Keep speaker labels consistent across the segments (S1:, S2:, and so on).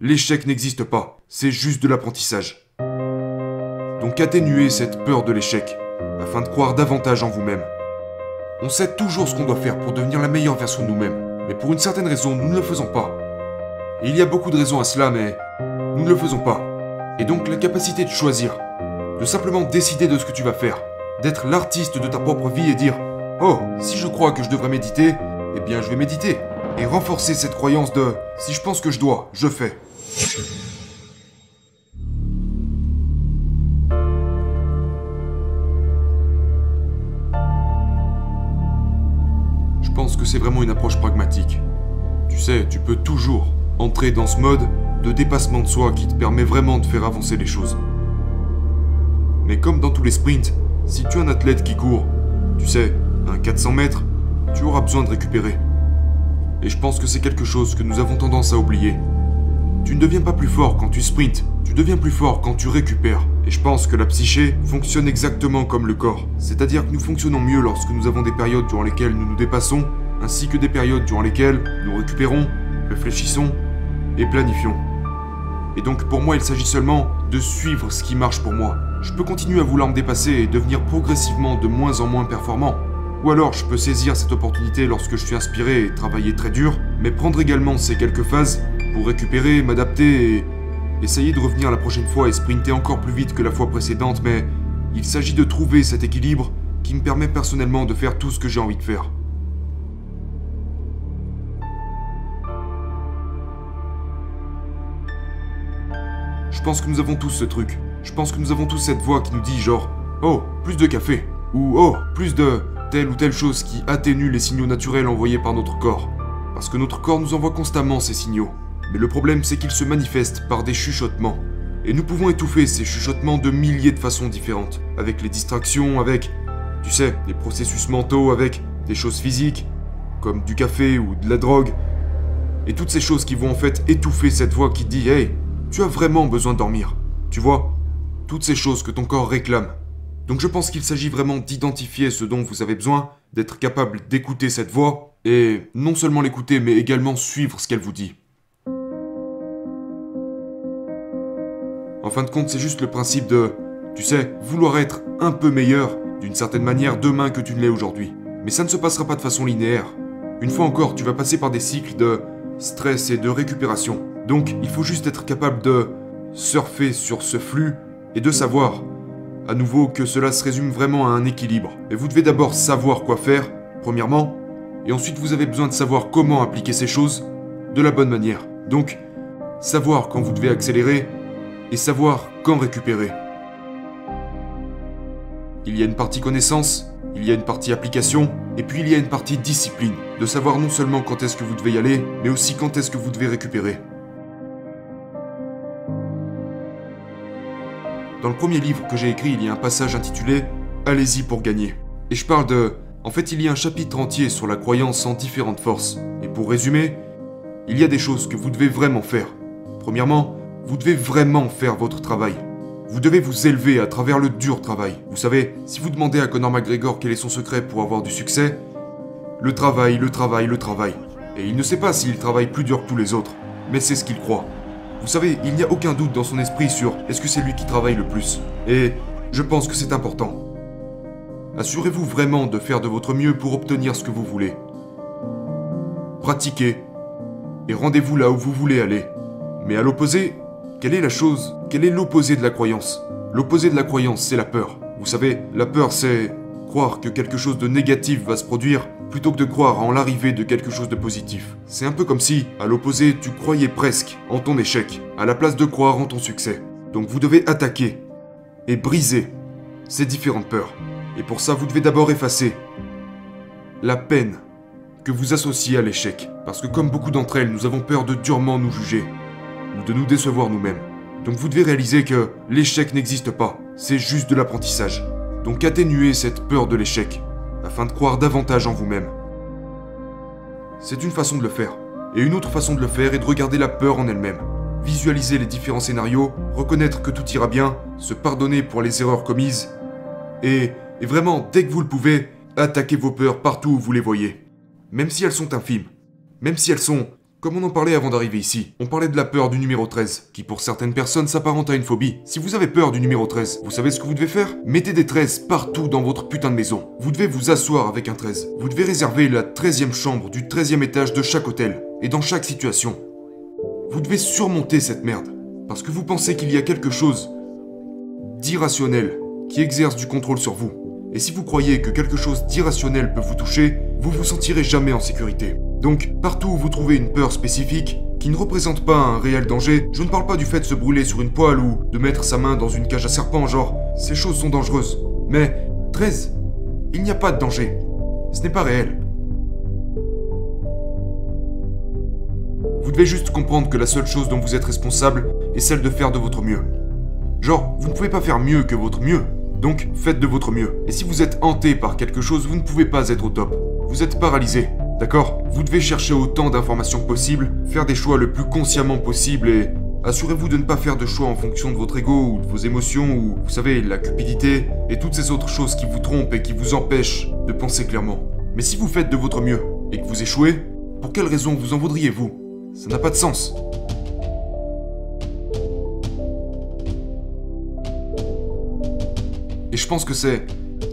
S1: l'échec n'existe pas, c'est juste de l'apprentissage. Donc atténuez cette peur de l'échec, afin de croire davantage en vous-même. On sait toujours ce qu'on doit faire pour devenir la meilleure version de nous-mêmes, mais pour une certaine raison, nous ne le faisons pas. Il y a beaucoup de raisons à cela, mais nous ne le faisons pas. Et donc la capacité de choisir, de simplement décider de ce que tu vas faire, d'être l'artiste de ta propre vie et dire Oh, si je crois que je devrais méditer, eh bien je vais méditer. Et renforcer cette croyance de Si je pense que je dois, je fais. Je pense que c'est vraiment une approche pragmatique. Tu sais, tu peux toujours entrer dans ce mode de dépassement de soi qui te permet vraiment de faire avancer les choses. Mais comme dans tous les sprints, si tu es un athlète qui court, tu sais, un 400 mètres, tu auras besoin de récupérer. Et je pense que c'est quelque chose que nous avons tendance à oublier. Tu ne deviens pas plus fort quand tu sprints, tu deviens plus fort quand tu récupères. Et je pense que la psyché fonctionne exactement comme le corps. C'est-à-dire que nous fonctionnons mieux lorsque nous avons des périodes durant lesquelles nous nous dépassons, ainsi que des périodes durant lesquelles nous récupérons, réfléchissons et planifions. Et donc pour moi il s'agit seulement de suivre ce qui marche pour moi. Je peux continuer à vouloir me dépasser et devenir progressivement de moins en moins performant. Ou alors je peux saisir cette opportunité lorsque je suis inspiré et travailler très dur, mais prendre également ces quelques phases pour récupérer, m'adapter et essayer de revenir la prochaine fois et sprinter encore plus vite que la fois précédente, mais il s'agit de trouver cet équilibre qui me permet personnellement de faire tout ce que j'ai envie de faire. Je pense que nous avons tous ce truc. Je pense que nous avons tous cette voix qui nous dit genre Oh, plus de café. Ou Oh, plus de telle ou telle chose qui atténue les signaux naturels envoyés par notre corps. Parce que notre corps nous envoie constamment ces signaux. Mais le problème c'est qu'ils se manifestent par des chuchotements. Et nous pouvons étouffer ces chuchotements de milliers de façons différentes. Avec les distractions, avec, tu sais, des processus mentaux, avec des choses physiques, comme du café ou de la drogue. Et toutes ces choses qui vont en fait étouffer cette voix qui dit Hey, tu as vraiment besoin de dormir. Tu vois Toutes ces choses que ton corps réclame. Donc je pense qu'il s'agit vraiment d'identifier ce dont vous avez besoin, d'être capable d'écouter cette voix, et non seulement l'écouter, mais également suivre ce qu'elle vous dit. En fin de compte, c'est juste le principe de, tu sais, vouloir être un peu meilleur, d'une certaine manière, demain que tu ne l'es aujourd'hui. Mais ça ne se passera pas de façon linéaire. Une fois encore, tu vas passer par des cycles de stress et de récupération. Donc, il faut juste être capable de surfer sur ce flux et de savoir, à nouveau, que cela se résume vraiment à un équilibre. Et vous devez d'abord savoir quoi faire, premièrement, et ensuite vous avez besoin de savoir comment appliquer ces choses de la bonne manière. Donc, savoir quand vous devez accélérer et savoir quand récupérer. Il y a une partie connaissance, il y a une partie application, et puis il y a une partie discipline, de savoir non seulement quand est-ce que vous devez y aller, mais aussi quand est-ce que vous devez récupérer. Dans le premier livre que j'ai écrit, il y a un passage intitulé Allez-y pour gagner. Et je parle de... En fait, il y a un chapitre entier sur la croyance en différentes forces. Et pour résumer, il y a des choses que vous devez vraiment faire. Premièrement, vous devez vraiment faire votre travail. Vous devez vous élever à travers le dur travail. Vous savez, si vous demandez à Conor McGregor quel est son secret pour avoir du succès, le travail, le travail, le travail. Et il ne sait pas s'il travaille plus dur que tous les autres, mais c'est ce qu'il croit. Vous savez, il n'y a aucun doute dans son esprit sur est-ce que c'est lui qui travaille le plus. Et je pense que c'est important. Assurez-vous vraiment de faire de votre mieux pour obtenir ce que vous voulez. Pratiquez et rendez-vous là où vous voulez aller. Mais à l'opposé, quelle est la chose Quel est l'opposé de la croyance? L'opposé de la croyance, c'est la peur. Vous savez, la peur, c'est croire que quelque chose de négatif va se produire plutôt que de croire en l'arrivée de quelque chose de positif. C'est un peu comme si, à l'opposé, tu croyais presque en ton échec, à la place de croire en ton succès. Donc vous devez attaquer et briser ces différentes peurs. Et pour ça, vous devez d'abord effacer la peine que vous associez à l'échec. Parce que comme beaucoup d'entre elles, nous avons peur de durement nous juger ou de nous décevoir nous-mêmes. Donc vous devez réaliser que l'échec n'existe pas, c'est juste de l'apprentissage. Donc atténuez cette peur de l'échec, afin de croire davantage en vous-même. C'est une façon de le faire. Et une autre façon de le faire est de regarder la peur en elle-même. Visualiser les différents scénarios, reconnaître que tout ira bien, se pardonner pour les erreurs commises, et, et vraiment, dès que vous le pouvez, attaquez vos peurs partout où vous les voyez. Même si elles sont infimes, même si elles sont Comme on en parlait avant d'arriver ici, on parlait de la peur du numéro 13, qui pour certaines personnes s'apparente à une phobie. Si vous avez peur du numéro 13, vous savez ce que vous devez faire? Mettez des 13 partout dans votre putain de maison. Vous devez vous asseoir avec un 13. Vous devez réserver la 13e chambre du 13e étage de chaque hôtel, et dans chaque situation. Vous devez surmonter cette merde, parce que vous pensez qu'il y a quelque chose d'irrationnel qui exerce du contrôle sur vous. Et si vous croyez que quelque chose d'irrationnel peut vous toucher, vous vous sentirez jamais en sécurité. Donc, partout où vous trouvez une peur spécifique, qui ne représente pas un réel danger, je ne parle pas du fait de se brûler sur une poêle ou de mettre sa main dans une cage à serpent, genre, ces choses sont dangereuses. Mais, 13, il n'y a pas de danger. Ce n'est pas réel. Vous devez juste comprendre que la seule chose dont vous êtes responsable est celle de faire de votre mieux. Genre, vous ne pouvez pas faire mieux que votre mieux. Donc, faites de votre mieux. Et si vous êtes hanté par quelque chose, vous ne pouvez pas être au top. Vous êtes paralysé. D'accord Vous devez chercher autant d'informations possibles, faire des choix le plus consciemment possible et assurez-vous de ne pas faire de choix en fonction de votre ego ou de vos émotions ou, vous savez, la cupidité et toutes ces autres choses qui vous trompent et qui vous empêchent de penser clairement. Mais si vous faites de votre mieux et que vous échouez, pour quelle raison vous en voudriez-vous? Ça n'a pas de sens. Et je pense que c'est.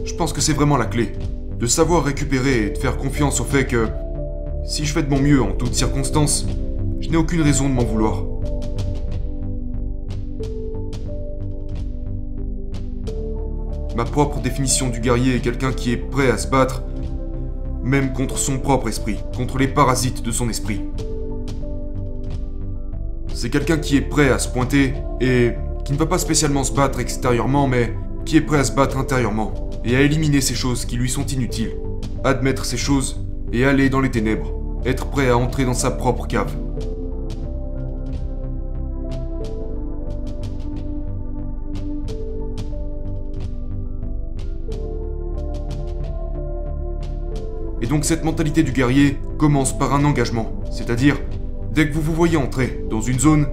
S1: Je pense que c'est vraiment la clé. De savoir récupérer et de faire confiance au fait que. Si je fais de mon mieux en toutes circonstances, je n'ai aucune raison de m'en vouloir. Ma propre définition du guerrier est quelqu'un qui est prêt à se battre, même contre son propre esprit, contre les parasites de son esprit. C'est quelqu'un qui est prêt à se pointer et qui ne va pas spécialement se battre extérieurement, mais qui est prêt à se battre intérieurement et à éliminer ces choses qui lui sont inutiles, admettre ces choses et aller dans les ténèbres, être prêt à entrer dans sa propre cave. Et donc cette mentalité du guerrier commence par un engagement, c'est-à-dire dès que vous vous voyez entrer dans une zone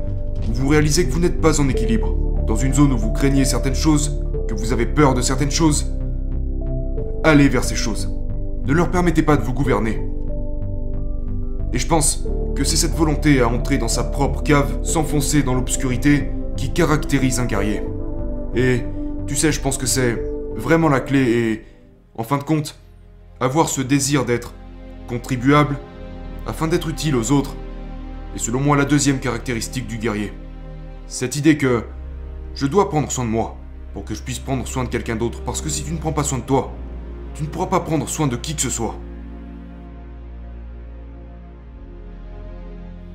S1: vous réalisez que vous n'êtes pas en équilibre, dans une zone où vous craignez certaines choses, que vous avez peur de certaines choses, allez vers ces choses. Ne leur permettez pas de vous gouverner. Et je pense que c'est cette volonté à entrer dans sa propre cave, s'enfoncer dans l'obscurité, qui caractérise un guerrier. Et tu sais, je pense que c'est vraiment la clé et, en fin de compte, avoir ce désir d'être contribuable afin d'être utile aux autres est selon moi la deuxième caractéristique du guerrier. Cette idée que je dois prendre soin de moi pour que je puisse prendre soin de quelqu'un d'autre parce que si tu ne prends pas soin de toi, tu ne pourras pas prendre soin de qui que ce soit.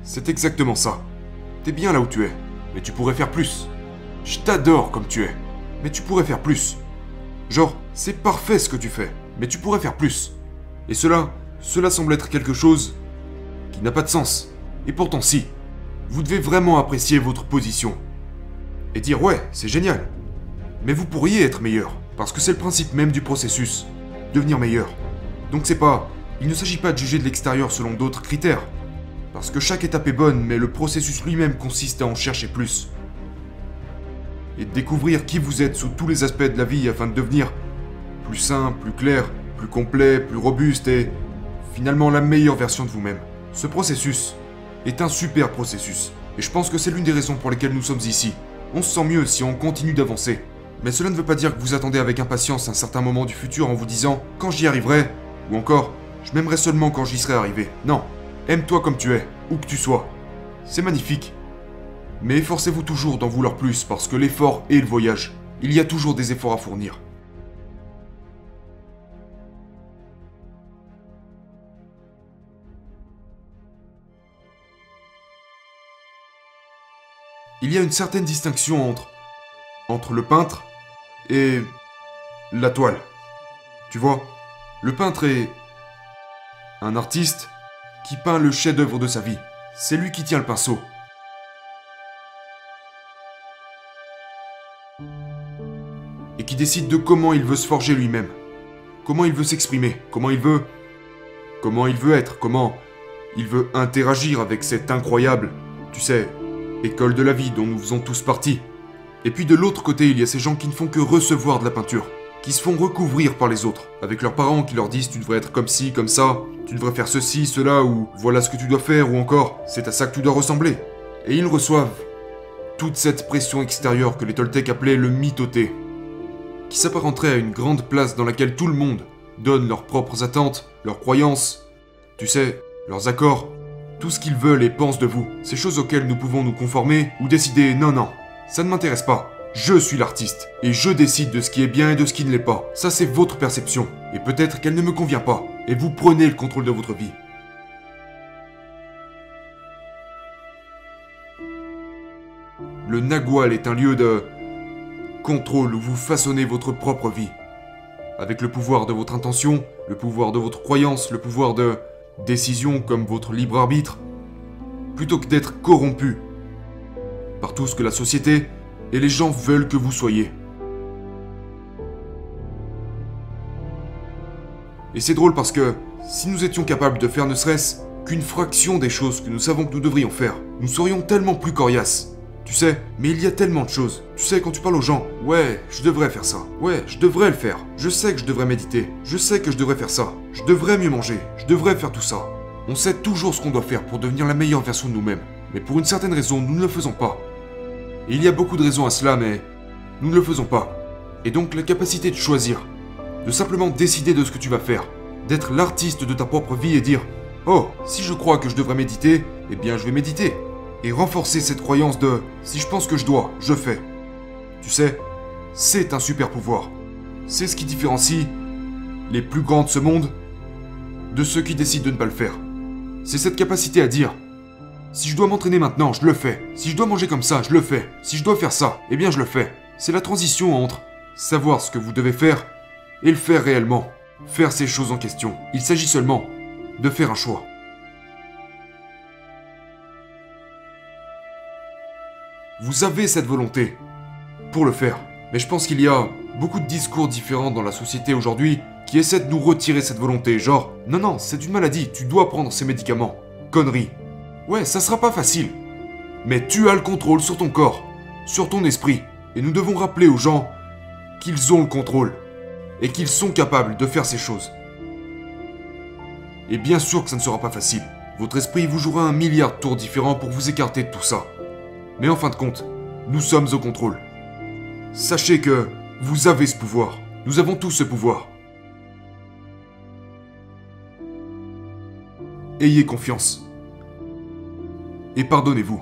S1: C'est exactement ça. T'es bien là où tu es, mais tu pourrais faire plus. Je t'adore comme tu es, mais tu pourrais faire plus. Genre, c'est parfait ce que tu fais, mais tu pourrais faire plus. Et cela, cela semble être quelque chose qui n'a pas de sens. Et pourtant si. Vous devez vraiment apprécier votre position. Et dire ouais, c'est génial. Mais vous pourriez être meilleur, parce que c'est le principe même du processus devenir meilleur. Donc c'est pas... Il ne s'agit pas de juger de l'extérieur selon d'autres critères. Parce que chaque étape est bonne, mais le processus lui-même consiste à en chercher plus. Et de découvrir qui vous êtes sous tous les aspects de la vie afin de devenir plus sain, plus clair, plus complet, plus robuste et finalement la meilleure version de vous-même. Ce processus est un super processus. Et je pense que c'est l'une des raisons pour lesquelles nous sommes ici. On se sent mieux si on continue d'avancer. Mais cela ne veut pas dire que vous attendez avec impatience un certain moment du futur en vous disant quand j'y arriverai, ou encore je m'aimerai seulement quand j'y serai arrivé. Non, aime-toi comme tu es, où que tu sois. C'est magnifique. Mais efforcez-vous toujours d'en vouloir plus parce que l'effort est le voyage. Il y a toujours des efforts à fournir. Il y a une certaine distinction entre entre le peintre et la toile. Tu vois, le peintre est un artiste qui peint le chef-d'œuvre de sa vie. C'est lui qui tient le pinceau. Et qui décide de comment il veut se forger lui-même. Comment il veut s'exprimer, comment il veut comment il veut être, comment il veut interagir avec cette incroyable, tu sais, école de la vie dont nous faisons tous partie. Et puis de l'autre côté, il y a ces gens qui ne font que recevoir de la peinture, qui se font recouvrir par les autres, avec leurs parents qui leur disent tu devrais être comme ci, comme ça, tu devrais faire ceci, cela, ou voilà ce que tu dois faire, ou encore c'est à ça que tu dois ressembler. Et ils reçoivent toute cette pression extérieure que les Toltecs appelaient le mythoté, qui s'apparenterait à une grande place dans laquelle tout le monde donne leurs propres attentes, leurs croyances, tu sais, leurs accords, tout ce qu'ils veulent et pensent de vous, ces choses auxquelles nous pouvons nous conformer ou décider non, non, ça ne m'intéresse pas. Je suis l'artiste, et je décide de ce qui est bien et de ce qui ne l'est pas. Ça c'est votre perception, et peut-être qu'elle ne me convient pas, et vous prenez le contrôle de votre vie. Le Nagual est un lieu de contrôle où vous façonnez votre propre vie. Avec le pouvoir de votre intention, le pouvoir de votre croyance, le pouvoir de décision comme votre libre arbitre, plutôt que d'être corrompu par tout ce que la société et les gens veulent que vous soyez. Et c'est drôle parce que si nous étions capables de faire ne serait-ce qu'une fraction des choses que nous savons que nous devrions faire, nous serions tellement plus coriaces. Tu sais, mais il y a tellement de choses. Tu sais, quand tu parles aux gens, ouais, je devrais faire ça. Ouais, je devrais le faire. Je sais que je devrais méditer. Je sais que je devrais faire ça. Je devrais mieux manger. Je devrais faire tout ça. On sait toujours ce qu'on doit faire pour devenir la meilleure version de nous-mêmes. Mais pour une certaine raison, nous ne le faisons pas. Et il y a beaucoup de raisons à cela, mais nous ne le faisons pas. Et donc la capacité de choisir, de simplement décider de ce que tu vas faire, d'être l'artiste de ta propre vie et dire Oh, si je crois que je devrais méditer, eh bien je vais méditer et renforcer cette croyance de si je pense que je dois, je fais. Tu sais, c'est un super pouvoir. C'est ce qui différencie les plus grands de ce monde de ceux qui décident de ne pas le faire. C'est cette capacité à dire si je dois m'entraîner maintenant, je le fais. Si je dois manger comme ça, je le fais. Si je dois faire ça, eh bien je le fais. C'est la transition entre savoir ce que vous devez faire et le faire réellement. Faire ces choses en question. Il s'agit seulement de faire un choix. Vous avez cette volonté pour le faire. Mais je pense qu'il y a beaucoup de discours différents dans la société aujourd'hui qui essaient de nous retirer cette volonté. Genre, non, non, c'est une maladie, tu dois prendre ces médicaments. Connerie. Ouais, ça sera pas facile. Mais tu as le contrôle sur ton corps, sur ton esprit. Et nous devons rappeler aux gens qu'ils ont le contrôle. Et qu'ils sont capables de faire ces choses. Et bien sûr que ça ne sera pas facile. Votre esprit vous jouera un milliard de tours différents pour vous écarter de tout ça. Mais en fin de compte, nous sommes au contrôle. Sachez que vous avez ce pouvoir. Nous avons tous ce pouvoir. Ayez confiance. Et pardonnez-vous.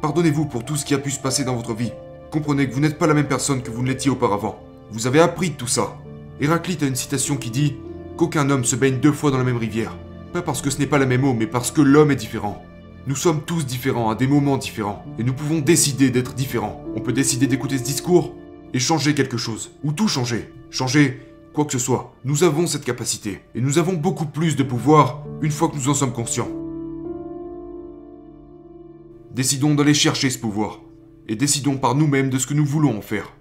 S1: Pardonnez-vous pour tout ce qui a pu se passer dans votre vie. Comprenez que vous n'êtes pas la même personne que vous ne l'étiez auparavant. Vous avez appris de tout ça. Héraclite a une citation qui dit qu'aucun homme se baigne deux fois dans la même rivière. Pas parce que ce n'est pas la même eau, mais parce que l'homme est différent. Nous sommes tous différents à des moments différents, et nous pouvons décider d'être différents. On peut décider d'écouter ce discours et changer quelque chose, ou tout changer. Changer quoi que ce soit. Nous avons cette capacité, et nous avons beaucoup plus de pouvoir une fois que nous en sommes conscients. Décidons d'aller chercher ce pouvoir, et décidons par nous-mêmes de ce que nous voulons en faire.